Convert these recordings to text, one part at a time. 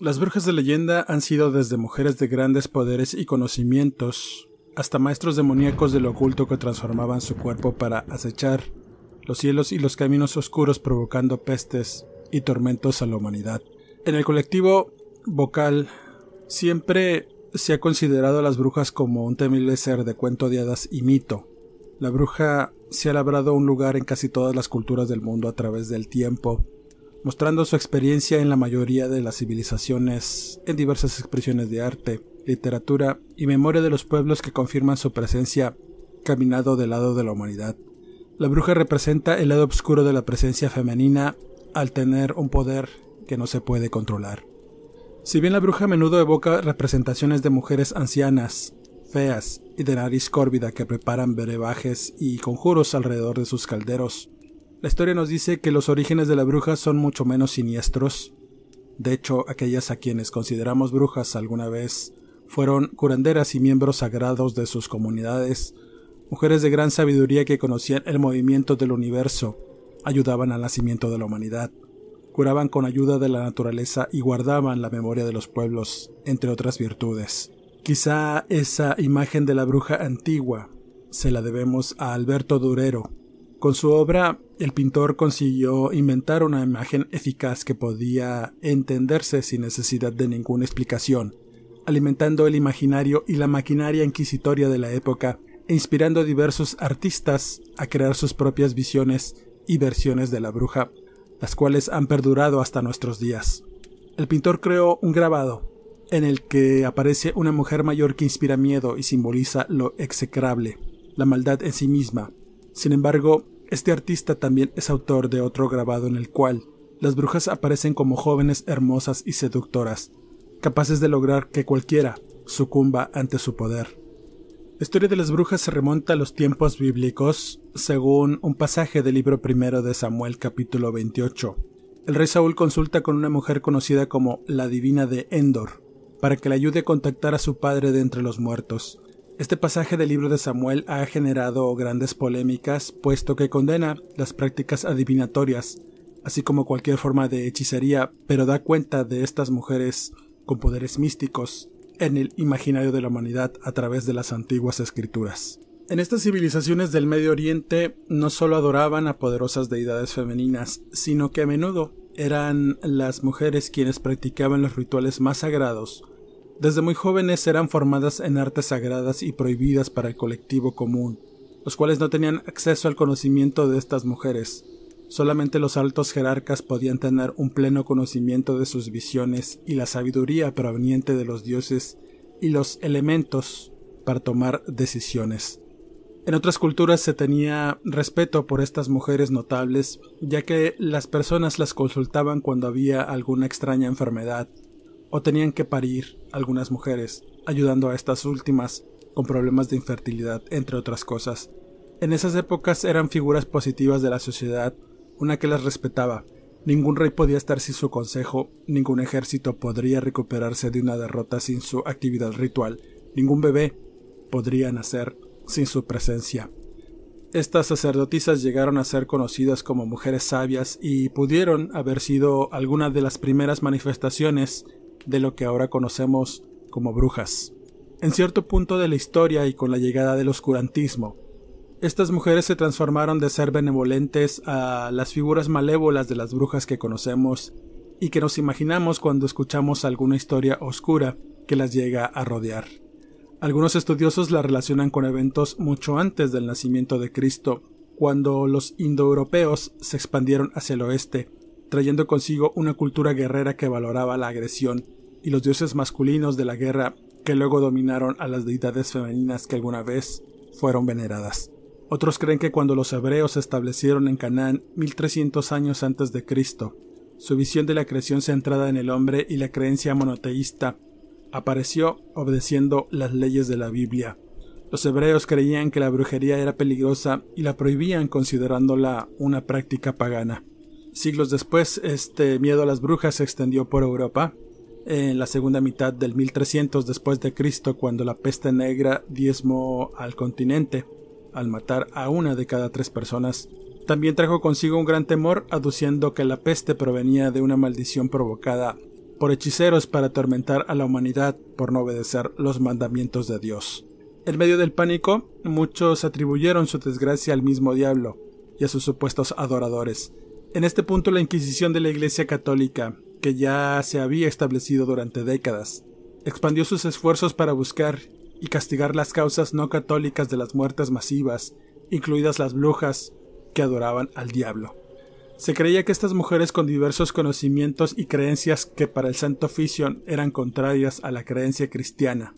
Las brujas de leyenda han sido desde mujeres de grandes poderes y conocimientos, hasta maestros demoníacos de lo oculto que transformaban su cuerpo para acechar los cielos y los caminos oscuros provocando pestes y tormentos a la humanidad. En el colectivo vocal siempre se ha considerado a las brujas como un temible ser de cuento de hadas y mito. La bruja se ha labrado un lugar en casi todas las culturas del mundo a través del tiempo, mostrando su experiencia en la mayoría de las civilizaciones en diversas expresiones de arte, literatura y memoria de los pueblos que confirman su presencia caminado del lado de la humanidad. La bruja representa el lado oscuro de la presencia femenina al tener un poder que no se puede controlar. Si bien la bruja a menudo evoca representaciones de mujeres ancianas, feas y de nariz córvida que preparan brebajes y conjuros alrededor de sus calderos, la historia nos dice que los orígenes de la bruja son mucho menos siniestros. De hecho, aquellas a quienes consideramos brujas alguna vez fueron curanderas y miembros sagrados de sus comunidades, mujeres de gran sabiduría que conocían el movimiento del universo, ayudaban al nacimiento de la humanidad, curaban con ayuda de la naturaleza y guardaban la memoria de los pueblos, entre otras virtudes. Quizá esa imagen de la bruja antigua se la debemos a Alberto Durero, con su obra, el pintor consiguió inventar una imagen eficaz que podía entenderse sin necesidad de ninguna explicación, alimentando el imaginario y la maquinaria inquisitoria de la época e inspirando a diversos artistas a crear sus propias visiones y versiones de la bruja, las cuales han perdurado hasta nuestros días. El pintor creó un grabado en el que aparece una mujer mayor que inspira miedo y simboliza lo execrable, la maldad en sí misma, sin embargo, este artista también es autor de otro grabado en el cual las brujas aparecen como jóvenes hermosas y seductoras, capaces de lograr que cualquiera sucumba ante su poder. La historia de las brujas se remonta a los tiempos bíblicos, según un pasaje del libro primero de Samuel capítulo 28. El rey Saúl consulta con una mujer conocida como la divina de Endor, para que le ayude a contactar a su padre de entre los muertos. Este pasaje del libro de Samuel ha generado grandes polémicas, puesto que condena las prácticas adivinatorias, así como cualquier forma de hechicería, pero da cuenta de estas mujeres con poderes místicos en el imaginario de la humanidad a través de las antiguas escrituras. En estas civilizaciones del Medio Oriente no solo adoraban a poderosas deidades femeninas, sino que a menudo eran las mujeres quienes practicaban los rituales más sagrados desde muy jóvenes eran formadas en artes sagradas y prohibidas para el colectivo común, los cuales no tenían acceso al conocimiento de estas mujeres. Solamente los altos jerarcas podían tener un pleno conocimiento de sus visiones y la sabiduría proveniente de los dioses y los elementos para tomar decisiones. En otras culturas se tenía respeto por estas mujeres notables, ya que las personas las consultaban cuando había alguna extraña enfermedad o tenían que parir algunas mujeres, ayudando a estas últimas con problemas de infertilidad, entre otras cosas. En esas épocas eran figuras positivas de la sociedad, una que las respetaba. Ningún rey podía estar sin su consejo, ningún ejército podría recuperarse de una derrota sin su actividad ritual, ningún bebé podría nacer sin su presencia. Estas sacerdotisas llegaron a ser conocidas como mujeres sabias y pudieron haber sido algunas de las primeras manifestaciones de lo que ahora conocemos como brujas. En cierto punto de la historia y con la llegada del oscurantismo, estas mujeres se transformaron de ser benevolentes a las figuras malévolas de las brujas que conocemos y que nos imaginamos cuando escuchamos alguna historia oscura que las llega a rodear. Algunos estudiosos la relacionan con eventos mucho antes del nacimiento de Cristo, cuando los indoeuropeos se expandieron hacia el oeste, trayendo consigo una cultura guerrera que valoraba la agresión y los dioses masculinos de la guerra que luego dominaron a las deidades femeninas que alguna vez fueron veneradas. Otros creen que cuando los hebreos se establecieron en Canaán 1300 años antes de Cristo, su visión de la creación centrada en el hombre y la creencia monoteísta apareció obedeciendo las leyes de la Biblia. Los hebreos creían que la brujería era peligrosa y la prohibían considerándola una práctica pagana. Siglos después, este miedo a las brujas se extendió por Europa. En la segunda mitad del 1300 después de Cristo, cuando la peste negra diezmó al continente, al matar a una de cada tres personas, también trajo consigo un gran temor, aduciendo que la peste provenía de una maldición provocada por hechiceros para atormentar a la humanidad por no obedecer los mandamientos de Dios. En medio del pánico, muchos atribuyeron su desgracia al mismo diablo y a sus supuestos adoradores. En este punto la Inquisición de la Iglesia Católica, que ya se había establecido durante décadas, expandió sus esfuerzos para buscar y castigar las causas no católicas de las muertes masivas, incluidas las brujas, que adoraban al diablo. Se creía que estas mujeres con diversos conocimientos y creencias que para el Santo Oficio eran contrarias a la creencia cristiana,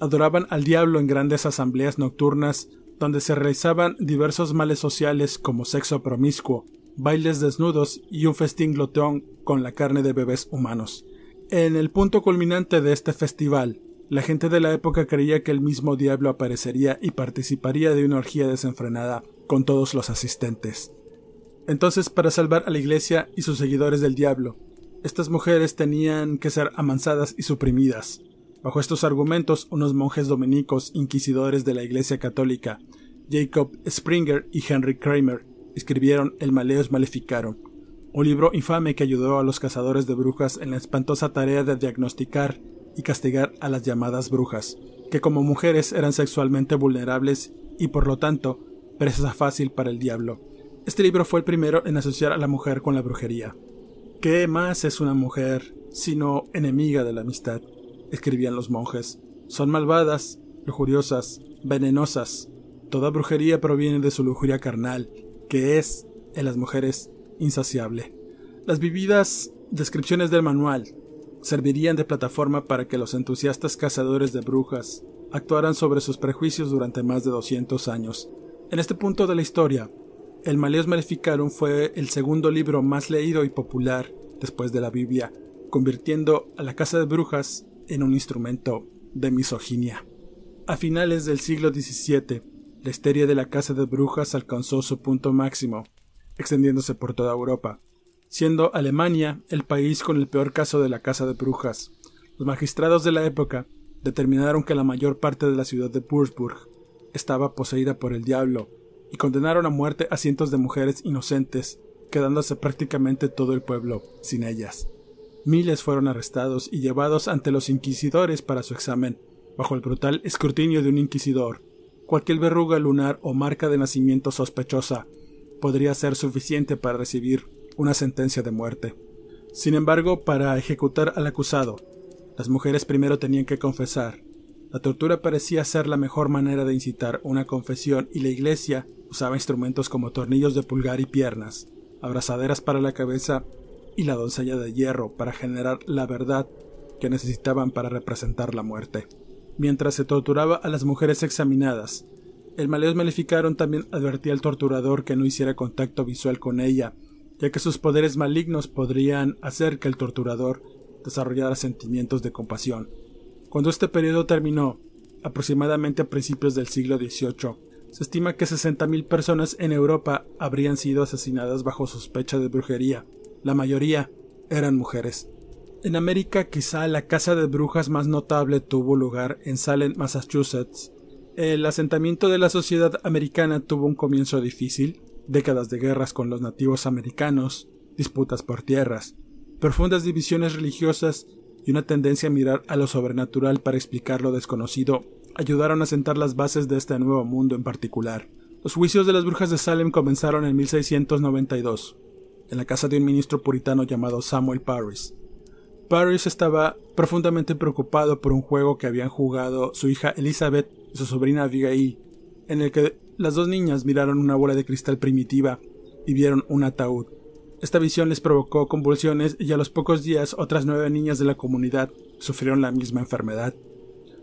adoraban al diablo en grandes asambleas nocturnas donde se realizaban diversos males sociales como sexo promiscuo, bailes desnudos y un festín gloteón con la carne de bebés humanos. En el punto culminante de este festival, la gente de la época creía que el mismo diablo aparecería y participaría de una orgía desenfrenada con todos los asistentes. Entonces, para salvar a la iglesia y sus seguidores del diablo, estas mujeres tenían que ser amansadas y suprimidas. Bajo estos argumentos, unos monjes dominicos inquisidores de la Iglesia Católica, Jacob Springer y Henry Kramer, escribieron El Maleus Maleficarum, un libro infame que ayudó a los cazadores de brujas en la espantosa tarea de diagnosticar y castigar a las llamadas brujas, que como mujeres eran sexualmente vulnerables y por lo tanto presa fácil para el diablo. Este libro fue el primero en asociar a la mujer con la brujería. ¿Qué más es una mujer sino enemiga de la amistad? escribían los monjes. Son malvadas, lujuriosas, venenosas. Toda brujería proviene de su lujuria carnal, que es, en las mujeres, insaciable. Las vividas descripciones del manual servirían de plataforma para que los entusiastas cazadores de brujas actuaran sobre sus prejuicios durante más de 200 años. En este punto de la historia, el Maleus Maleficarum fue el segundo libro más leído y popular después de la Biblia, convirtiendo a la Casa de Brujas en un instrumento de misoginia. A finales del siglo XVII, la histeria de la Casa de Brujas alcanzó su punto máximo, extendiéndose por toda Europa, siendo Alemania el país con el peor caso de la Casa de Brujas. Los magistrados de la época determinaron que la mayor parte de la ciudad de Würzburg estaba poseída por el diablo, y condenaron a muerte a cientos de mujeres inocentes, quedándose prácticamente todo el pueblo sin ellas. Miles fueron arrestados y llevados ante los inquisidores para su examen, bajo el brutal escrutinio de un inquisidor. Cualquier verruga lunar o marca de nacimiento sospechosa podría ser suficiente para recibir una sentencia de muerte. Sin embargo, para ejecutar al acusado, las mujeres primero tenían que confesar, la tortura parecía ser la mejor manera de incitar una confesión y la iglesia usaba instrumentos como tornillos de pulgar y piernas, abrazaderas para la cabeza y la doncella de hierro para generar la verdad que necesitaban para representar la muerte. Mientras se torturaba a las mujeres examinadas, el Maleos Maleficaron también advertía al torturador que no hiciera contacto visual con ella, ya que sus poderes malignos podrían hacer que el torturador desarrollara sentimientos de compasión. Cuando este periodo terminó, aproximadamente a principios del siglo XVIII, se estima que 60.000 personas en Europa habrían sido asesinadas bajo sospecha de brujería. La mayoría eran mujeres. En América quizá la casa de brujas más notable tuvo lugar en Salem, Massachusetts. El asentamiento de la sociedad americana tuvo un comienzo difícil, décadas de guerras con los nativos americanos, disputas por tierras, profundas divisiones religiosas y una tendencia a mirar a lo sobrenatural para explicar lo desconocido ayudaron a sentar las bases de este nuevo mundo en particular. Los juicios de las brujas de Salem comenzaron en 1692. en la casa de un ministro puritano llamado Samuel Parris. Parris estaba profundamente preocupado por un juego que habían jugado su hija Elizabeth y su sobrina Abigail, en el que las dos niñas miraron una bola de cristal primitiva y vieron un ataúd. Esta visión les provocó convulsiones y a los pocos días otras nueve niñas de la comunidad sufrieron la misma enfermedad.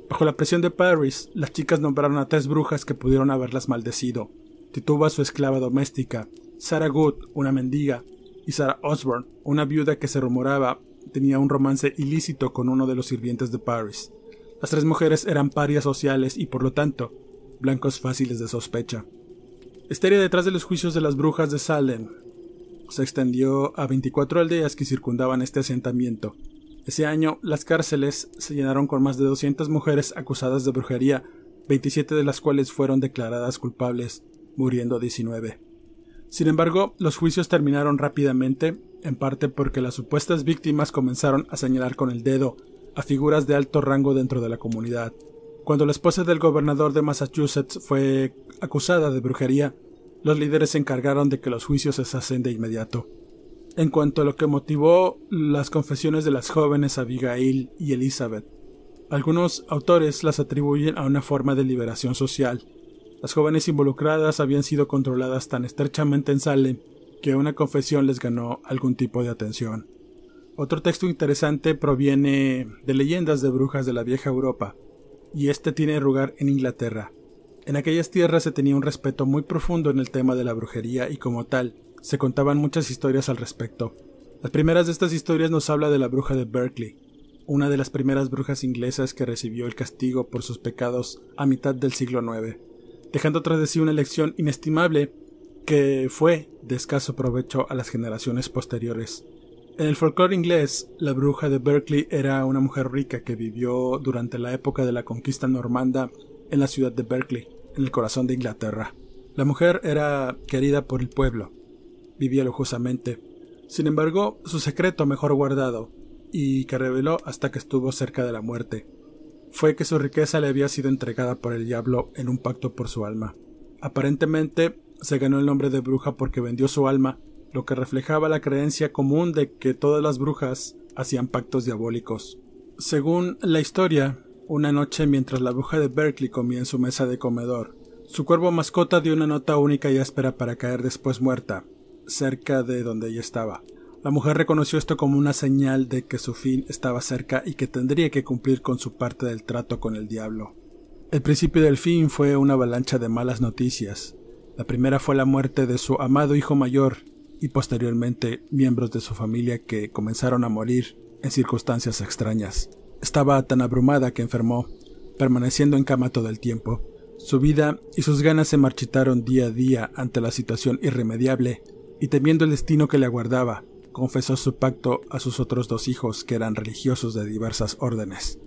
Bajo la presión de Paris, las chicas nombraron a tres brujas que pudieron haberlas maldecido. Tituba, su esclava doméstica, Sarah Good, una mendiga, y Sarah Osborne, una viuda que se rumoraba tenía un romance ilícito con uno de los sirvientes de Paris. Las tres mujeres eran parias sociales y por lo tanto, blancos fáciles de sospecha. La historia detrás de los juicios de las brujas de Salem se extendió a 24 aldeas que circundaban este asentamiento. Ese año, las cárceles se llenaron con más de 200 mujeres acusadas de brujería, 27 de las cuales fueron declaradas culpables, muriendo 19. Sin embargo, los juicios terminaron rápidamente, en parte porque las supuestas víctimas comenzaron a señalar con el dedo a figuras de alto rango dentro de la comunidad. Cuando la esposa del gobernador de Massachusetts fue acusada de brujería, los líderes se encargaron de que los juicios se cesasen de inmediato. En cuanto a lo que motivó las confesiones de las jóvenes Abigail y Elizabeth, algunos autores las atribuyen a una forma de liberación social. Las jóvenes involucradas habían sido controladas tan estrechamente en Salem que una confesión les ganó algún tipo de atención. Otro texto interesante proviene de leyendas de brujas de la vieja Europa, y este tiene lugar en Inglaterra. En aquellas tierras se tenía un respeto muy profundo en el tema de la brujería y como tal, se contaban muchas historias al respecto. Las primeras de estas historias nos habla de la bruja de Berkeley, una de las primeras brujas inglesas que recibió el castigo por sus pecados a mitad del siglo IX, dejando tras de sí una lección inestimable que fue de escaso provecho a las generaciones posteriores. En el folclore inglés, la bruja de Berkeley era una mujer rica que vivió durante la época de la conquista normanda en la ciudad de Berkeley en el corazón de Inglaterra. La mujer era querida por el pueblo, vivía lujosamente. Sin embargo, su secreto mejor guardado, y que reveló hasta que estuvo cerca de la muerte, fue que su riqueza le había sido entregada por el diablo en un pacto por su alma. Aparentemente se ganó el nombre de bruja porque vendió su alma, lo que reflejaba la creencia común de que todas las brujas hacían pactos diabólicos. Según la historia, una noche mientras la bruja de Berkeley comía en su mesa de comedor. Su cuervo mascota dio una nota única y áspera para caer después muerta, cerca de donde ella estaba. La mujer reconoció esto como una señal de que su fin estaba cerca y que tendría que cumplir con su parte del trato con el diablo. El principio del fin fue una avalancha de malas noticias. La primera fue la muerte de su amado hijo mayor y posteriormente miembros de su familia que comenzaron a morir en circunstancias extrañas. Estaba tan abrumada que enfermó, permaneciendo en cama todo el tiempo. Su vida y sus ganas se marchitaron día a día ante la situación irremediable, y temiendo el destino que le aguardaba, confesó su pacto a sus otros dos hijos que eran religiosos de diversas órdenes.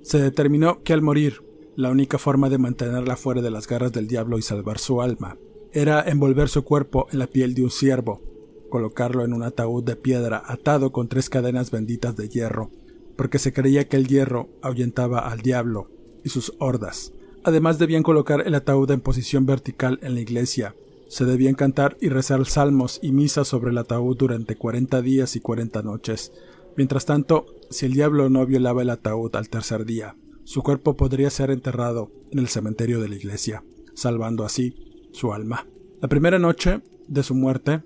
Se determinó que al morir, la única forma de mantenerla fuera de las garras del diablo y salvar su alma era envolver su cuerpo en la piel de un ciervo, colocarlo en un ataúd de piedra atado con tres cadenas benditas de hierro porque se creía que el hierro ahuyentaba al diablo y sus hordas. Además debían colocar el ataúd en posición vertical en la iglesia. Se debían cantar y rezar salmos y misas sobre el ataúd durante cuarenta días y cuarenta noches. Mientras tanto, si el diablo no violaba el ataúd al tercer día, su cuerpo podría ser enterrado en el cementerio de la iglesia, salvando así su alma. La primera noche de su muerte.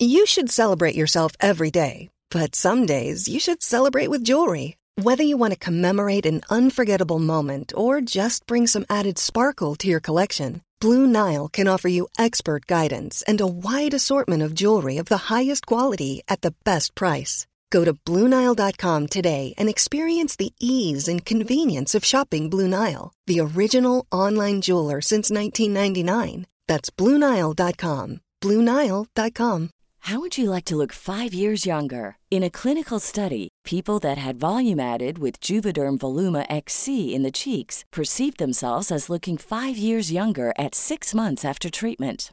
You should celebrate yourself every day. But some days you should celebrate with jewelry. Whether you want to commemorate an unforgettable moment or just bring some added sparkle to your collection, Blue Nile can offer you expert guidance and a wide assortment of jewelry of the highest quality at the best price. Go to BlueNile.com today and experience the ease and convenience of shopping Blue Nile, the original online jeweler since 1999. That's BlueNile.com. BlueNile.com. How would you like to look five years younger? In a clinical study, people that had volume added with Juvederm Voluma XC in the cheeks perceived themselves as looking five years younger at six months after treatment.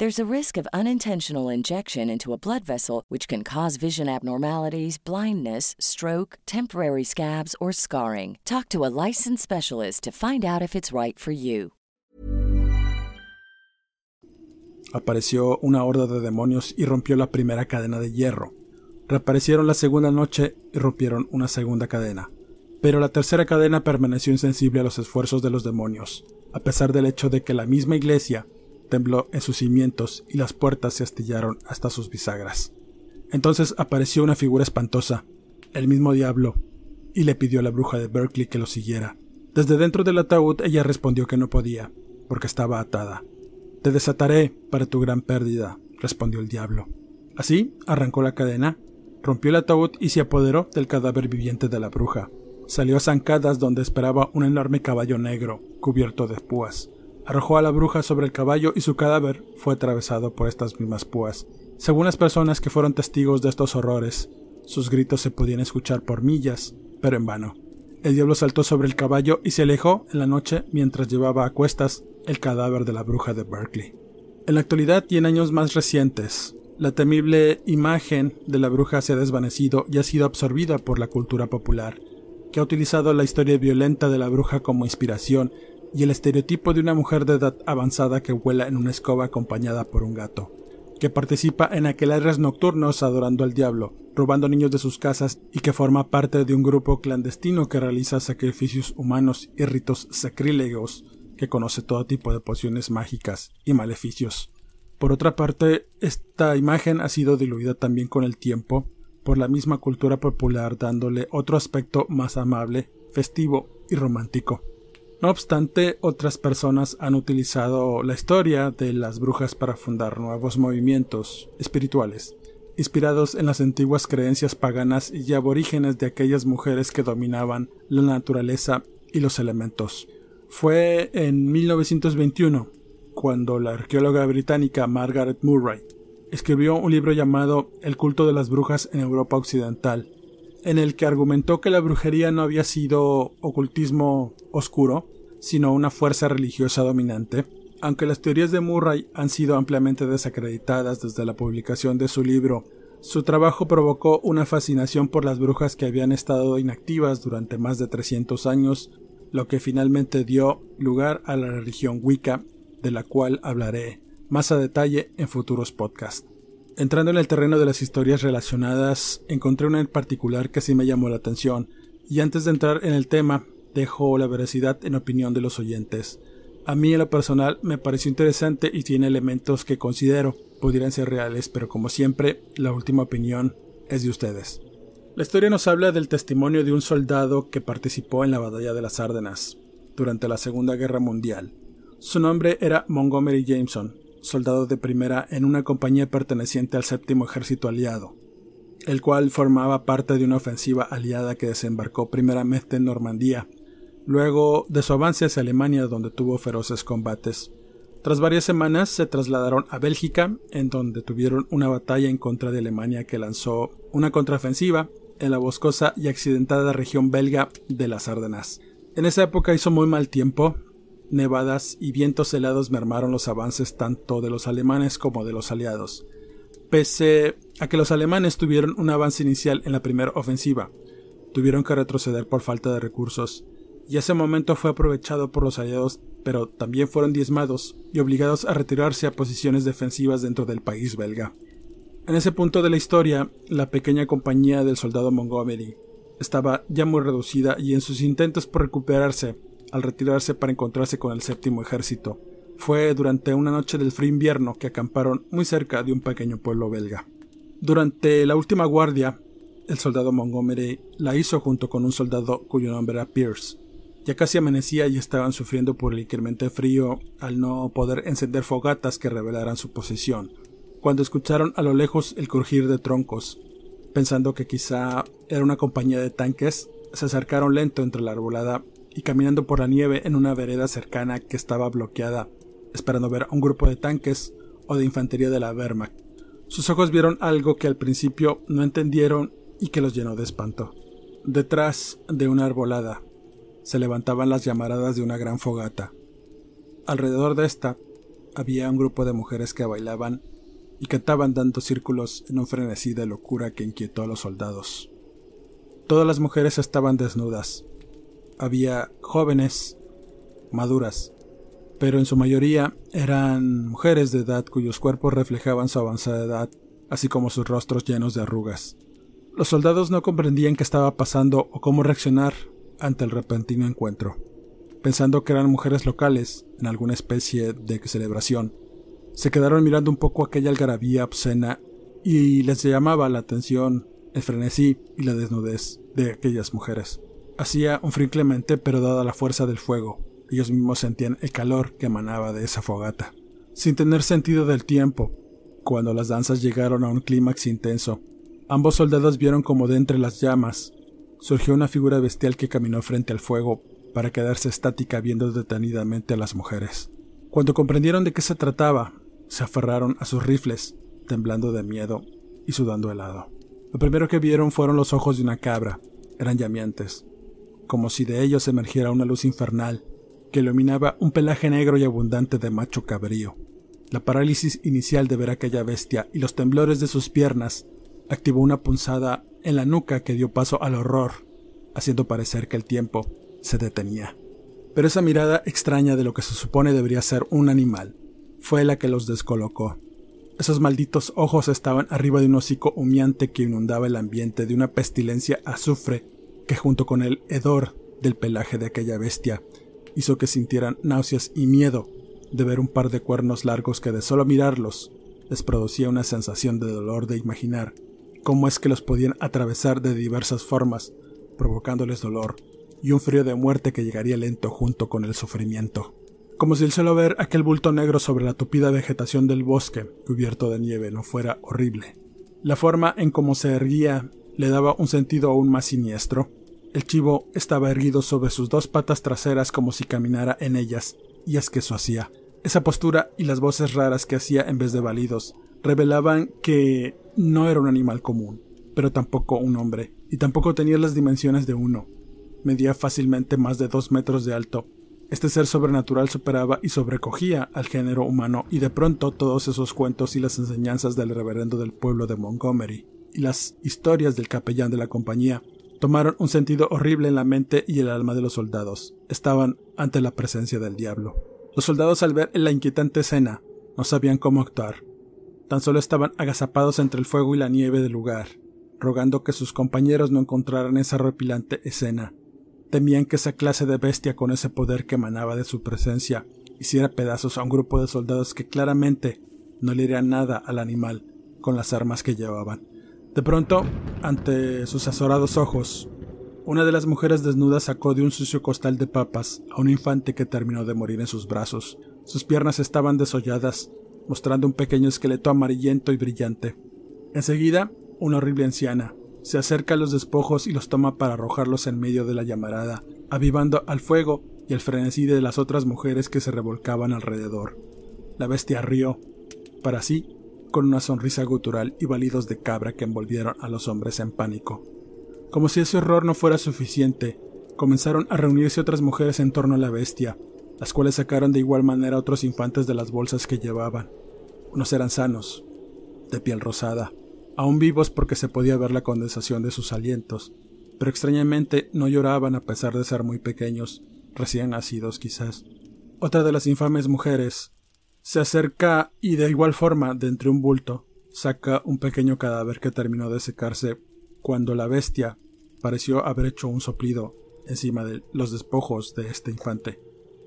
There's a risk of unintentional injection into a blood vessel, which can cause vision abnormalities, blindness, stroke, temporary scabs, or scarring. Talk to a licensed specialist to find out if it's right for you. Apareció una horda de demonios y rompió la primera cadena de hierro. Reaparecieron la segunda noche y rompieron una segunda cadena. Pero la tercera cadena permaneció insensible a los esfuerzos de los demonios, a pesar del hecho de que la misma iglesia tembló en sus cimientos y las puertas se astillaron hasta sus bisagras. Entonces apareció una figura espantosa, el mismo diablo, y le pidió a la bruja de Berkeley que lo siguiera. Desde dentro del ataúd ella respondió que no podía, porque estaba atada. Te desataré para tu gran pérdida, respondió el diablo. Así arrancó la cadena, rompió el ataúd y se apoderó del cadáver viviente de la bruja. Salió a zancadas donde esperaba un enorme caballo negro, cubierto de púas arrojó a la bruja sobre el caballo y su cadáver fue atravesado por estas mismas púas. Según las personas que fueron testigos de estos horrores, sus gritos se podían escuchar por millas, pero en vano. El diablo saltó sobre el caballo y se alejó en la noche mientras llevaba a cuestas el cadáver de la bruja de Berkeley. En la actualidad y en años más recientes, la temible imagen de la bruja se ha desvanecido y ha sido absorbida por la cultura popular, que ha utilizado la historia violenta de la bruja como inspiración y el estereotipo de una mujer de edad avanzada que vuela en una escoba acompañada por un gato, que participa en aquelarres nocturnos adorando al diablo, robando niños de sus casas y que forma parte de un grupo clandestino que realiza sacrificios humanos y ritos sacrílegos, que conoce todo tipo de pociones mágicas y maleficios. Por otra parte, esta imagen ha sido diluida también con el tiempo por la misma cultura popular dándole otro aspecto más amable, festivo y romántico. No obstante, otras personas han utilizado la historia de las brujas para fundar nuevos movimientos espirituales, inspirados en las antiguas creencias paganas y aborígenes de aquellas mujeres que dominaban la naturaleza y los elementos. Fue en 1921 cuando la arqueóloga británica Margaret Murray escribió un libro llamado El culto de las brujas en Europa Occidental, en el que argumentó que la brujería no había sido ocultismo oscuro, sino una fuerza religiosa dominante. Aunque las teorías de Murray han sido ampliamente desacreditadas desde la publicación de su libro, su trabajo provocó una fascinación por las brujas que habían estado inactivas durante más de 300 años, lo que finalmente dio lugar a la religión Wicca, de la cual hablaré más a detalle en futuros podcasts. Entrando en el terreno de las historias relacionadas, encontré una en particular que sí me llamó la atención, y antes de entrar en el tema, dejo la veracidad en opinión de los oyentes. A mí en lo personal me pareció interesante y tiene elementos que considero pudieran ser reales, pero como siempre, la última opinión es de ustedes. La historia nos habla del testimonio de un soldado que participó en la batalla de las Ardenas durante la Segunda Guerra Mundial. Su nombre era Montgomery Jameson, soldado de primera en una compañía perteneciente al séptimo ejército aliado, el cual formaba parte de una ofensiva aliada que desembarcó primeramente en Normandía, luego de su avance hacia Alemania donde tuvo feroces combates. Tras varias semanas se trasladaron a Bélgica, en donde tuvieron una batalla en contra de Alemania que lanzó una contraofensiva en la boscosa y accidentada región belga de las Ardenas. En esa época hizo muy mal tiempo, nevadas y vientos helados mermaron los avances tanto de los alemanes como de los aliados. Pese a que los alemanes tuvieron un avance inicial en la primera ofensiva, tuvieron que retroceder por falta de recursos, y ese momento fue aprovechado por los aliados, pero también fueron diezmados y obligados a retirarse a posiciones defensivas dentro del país belga. En ese punto de la historia, la pequeña compañía del soldado Montgomery estaba ya muy reducida y en sus intentos por recuperarse al retirarse para encontrarse con el séptimo ejército. Fue durante una noche del frío invierno que acamparon muy cerca de un pequeño pueblo belga. Durante la última guardia, el soldado Montgomery la hizo junto con un soldado cuyo nombre era Pierce. Ya casi amanecía y estaban sufriendo por el incremento frío al no poder encender fogatas que revelaran su posición, cuando escucharon a lo lejos el crujir de troncos. Pensando que quizá era una compañía de tanques, se acercaron lento entre la arbolada y caminando por la nieve en una vereda cercana que estaba bloqueada, esperando ver a un grupo de tanques o de infantería de la Wehrmacht. Sus ojos vieron algo que al principio no entendieron y que los llenó de espanto. Detrás de una arbolada se levantaban las llamaradas de una gran fogata. Alrededor de esta había un grupo de mujeres que bailaban y cantaban dando círculos en un frenesí de locura que inquietó a los soldados. Todas las mujeres estaban desnudas. Había jóvenes, maduras, pero en su mayoría eran mujeres de edad cuyos cuerpos reflejaban su avanzada edad, así como sus rostros llenos de arrugas. Los soldados no comprendían qué estaba pasando o cómo reaccionar ante el repentino encuentro. Pensando que eran mujeres locales, en alguna especie de celebración, se quedaron mirando un poco aquella algarabía obscena y les llamaba la atención el frenesí y la desnudez de aquellas mujeres. Hacía un frío inclemente, pero dada la fuerza del fuego, ellos mismos sentían el calor que emanaba de esa fogata. Sin tener sentido del tiempo, cuando las danzas llegaron a un clímax intenso, ambos soldados vieron como de entre las llamas surgió una figura bestial que caminó frente al fuego para quedarse estática viendo detenidamente a las mujeres. Cuando comprendieron de qué se trataba, se aferraron a sus rifles, temblando de miedo y sudando helado. Lo primero que vieron fueron los ojos de una cabra. Eran llameantes, como si de ellos emergiera una luz infernal que iluminaba un pelaje negro y abundante de macho cabrío. La parálisis inicial de ver aquella bestia y los temblores de sus piernas activó una punzada en la nuca que dio paso al horror, haciendo parecer que el tiempo se detenía. Pero esa mirada extraña de lo que se supone debería ser un animal fue la que los descolocó. Esos malditos ojos estaban arriba de un hocico humeante que inundaba el ambiente de una pestilencia azufre que junto con el hedor del pelaje de aquella bestia hizo que sintieran náuseas y miedo de ver un par de cuernos largos que de solo mirarlos les producía una sensación de dolor de imaginar cómo es que los podían atravesar de diversas formas, provocándoles dolor y un frío de muerte que llegaría lento junto con el sufrimiento como si el solo ver aquel bulto negro sobre la tupida vegetación del bosque, cubierto de nieve, no fuera horrible. La forma en cómo se erguía le daba un sentido aún más siniestro. El chivo estaba erguido sobre sus dos patas traseras como si caminara en ellas, y es que eso hacía. Esa postura y las voces raras que hacía en vez de balidos revelaban que no era un animal común, pero tampoco un hombre, y tampoco tenía las dimensiones de uno. Medía fácilmente más de dos metros de alto, este ser sobrenatural superaba y sobrecogía al género humano y de pronto todos esos cuentos y las enseñanzas del reverendo del pueblo de Montgomery y las historias del capellán de la compañía tomaron un sentido horrible en la mente y el alma de los soldados. Estaban ante la presencia del diablo. Los soldados al ver la inquietante escena no sabían cómo actuar. Tan solo estaban agazapados entre el fuego y la nieve del lugar, rogando que sus compañeros no encontraran esa repilante escena Temían que esa clase de bestia con ese poder que emanaba de su presencia hiciera pedazos a un grupo de soldados que claramente no le harían nada al animal con las armas que llevaban. De pronto, ante sus azorados ojos, una de las mujeres desnudas sacó de un sucio costal de papas a un infante que terminó de morir en sus brazos. Sus piernas estaban desolladas, mostrando un pequeño esqueleto amarillento y brillante. Enseguida, una horrible anciana, se acerca a los despojos y los toma para arrojarlos en medio de la llamarada, avivando al fuego y el frenesí de las otras mujeres que se revolcaban alrededor. La bestia rió, para sí, con una sonrisa gutural y balidos de cabra que envolvieron a los hombres en pánico. Como si ese horror no fuera suficiente, comenzaron a reunirse otras mujeres en torno a la bestia, las cuales sacaron de igual manera otros infantes de las bolsas que llevaban. Unos eran sanos, de piel rosada, aún vivos porque se podía ver la condensación de sus alientos, pero extrañamente no lloraban a pesar de ser muy pequeños, recién nacidos quizás. Otra de las infames mujeres se acerca y de igual forma, de entre un bulto, saca un pequeño cadáver que terminó de secarse cuando la bestia pareció haber hecho un soplido encima de los despojos de este infante.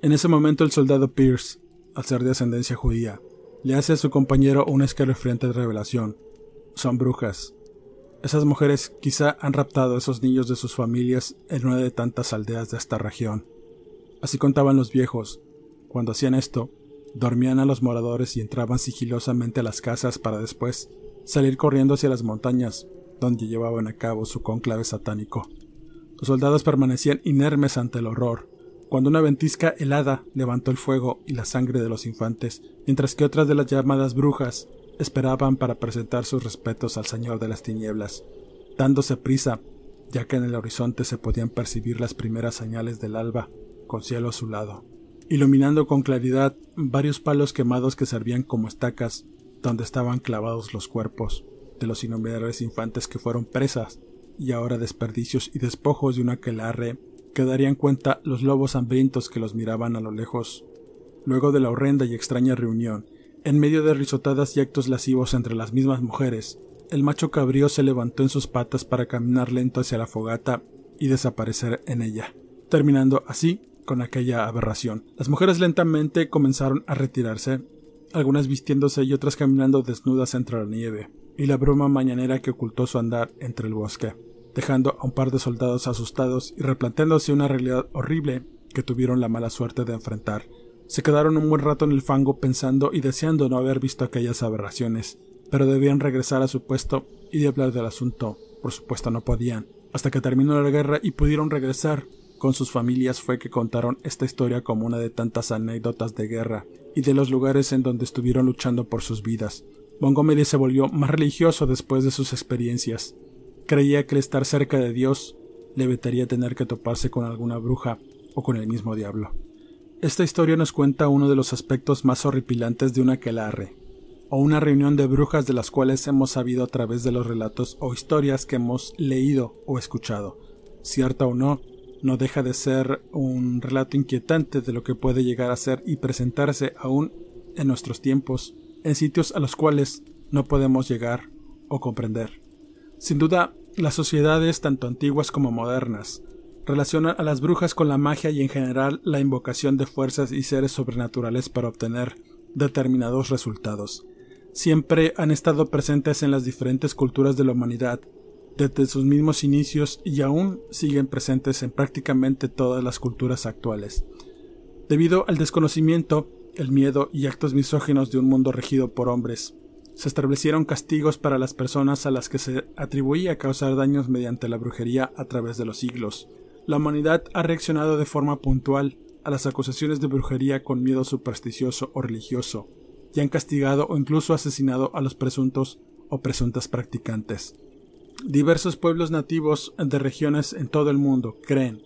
En ese momento el soldado Pierce, al ser de ascendencia judía, le hace a su compañero una escalofriante revelación son brujas. Esas mujeres quizá han raptado a esos niños de sus familias en una de tantas aldeas de esta región. Así contaban los viejos. Cuando hacían esto, dormían a los moradores y entraban sigilosamente a las casas para después salir corriendo hacia las montañas, donde llevaban a cabo su conclave satánico. Los soldados permanecían inermes ante el horror, cuando una ventisca helada levantó el fuego y la sangre de los infantes, mientras que otras de las llamadas brujas esperaban para presentar sus respetos al Señor de las Tinieblas, dándose prisa, ya que en el horizonte se podían percibir las primeras señales del alba, con cielo azulado, iluminando con claridad varios palos quemados que servían como estacas donde estaban clavados los cuerpos de los innumerables infantes que fueron presas y ahora desperdicios y despojos de una aquelarre que darían cuenta los lobos hambrientos que los miraban a lo lejos. Luego de la horrenda y extraña reunión, en medio de risotadas y actos lascivos entre las mismas mujeres, el macho cabrío se levantó en sus patas para caminar lento hacia la fogata y desaparecer en ella, terminando así con aquella aberración. Las mujeres lentamente comenzaron a retirarse, algunas vistiéndose y otras caminando desnudas entre la nieve y la bruma mañanera que ocultó su andar entre el bosque dejando a un par de soldados asustados y replanteándose una realidad horrible que tuvieron la mala suerte de enfrentar. Se quedaron un buen rato en el fango pensando y deseando no haber visto aquellas aberraciones, pero debían regresar a su puesto y hablar del asunto. Por supuesto no podían. Hasta que terminó la guerra y pudieron regresar con sus familias fue que contaron esta historia como una de tantas anécdotas de guerra y de los lugares en donde estuvieron luchando por sus vidas. Montgomery se volvió más religioso después de sus experiencias. Creía que el estar cerca de Dios le evitaría tener que toparse con alguna bruja o con el mismo diablo. Esta historia nos cuenta uno de los aspectos más horripilantes de una aquelarre, o una reunión de brujas de las cuales hemos sabido a través de los relatos o historias que hemos leído o escuchado. Cierta o no, no deja de ser un relato inquietante de lo que puede llegar a ser y presentarse aún en nuestros tiempos, en sitios a los cuales no podemos llegar o comprender. Sin duda, las sociedades, tanto antiguas como modernas, relacionan a las brujas con la magia y en general la invocación de fuerzas y seres sobrenaturales para obtener determinados resultados. Siempre han estado presentes en las diferentes culturas de la humanidad, desde sus mismos inicios y aún siguen presentes en prácticamente todas las culturas actuales. Debido al desconocimiento, el miedo y actos misóginos de un mundo regido por hombres, se establecieron castigos para las personas a las que se atribuía causar daños mediante la brujería a través de los siglos. La humanidad ha reaccionado de forma puntual a las acusaciones de brujería con miedo supersticioso o religioso, y han castigado o incluso asesinado a los presuntos o presuntas practicantes. Diversos pueblos nativos de regiones en todo el mundo creen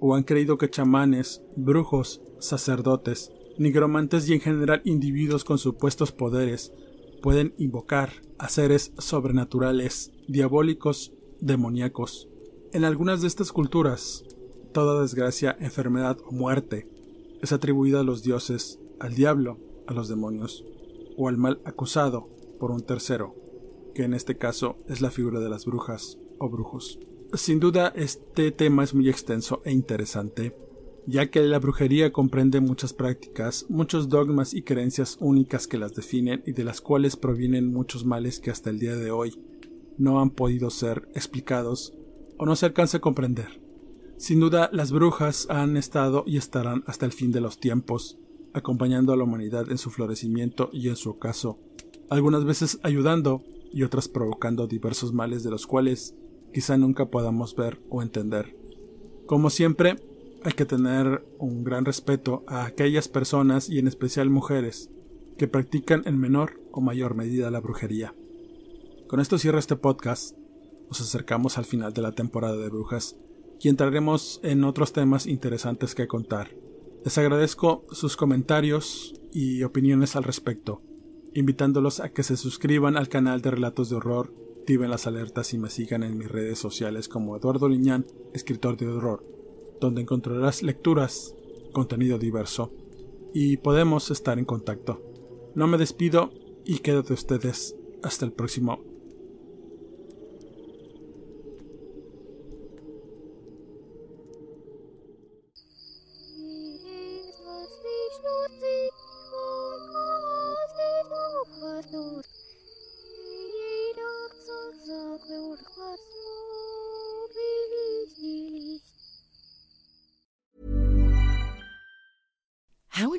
o han creído que chamanes, brujos, sacerdotes, nigromantes y en general individuos con supuestos poderes pueden invocar a seres sobrenaturales, diabólicos, demoníacos. En algunas de estas culturas, toda desgracia, enfermedad o muerte es atribuida a los dioses, al diablo, a los demonios, o al mal acusado por un tercero, que en este caso es la figura de las brujas o brujos. Sin duda este tema es muy extenso e interesante, ya que la brujería comprende muchas prácticas, muchos dogmas y creencias únicas que las definen y de las cuales provienen muchos males que hasta el día de hoy no han podido ser explicados o no se alcanza a comprender. Sin duda, las brujas han estado y estarán hasta el fin de los tiempos, acompañando a la humanidad en su florecimiento y en su ocaso, algunas veces ayudando y otras provocando diversos males de los cuales quizá nunca podamos ver o entender. Como siempre, hay que tener un gran respeto a aquellas personas y en especial mujeres que practican en menor o mayor medida la brujería. Con esto cierra este podcast. Nos acercamos al final de la temporada de brujas y entraremos en otros temas interesantes que contar. Les agradezco sus comentarios y opiniones al respecto, invitándolos a que se suscriban al canal de Relatos de Horror, activen las alertas y me sigan en mis redes sociales como Eduardo Liñán, escritor de horror donde encontrarás lecturas, contenido diverso y podemos estar en contacto. No me despido y quedo de ustedes hasta el próximo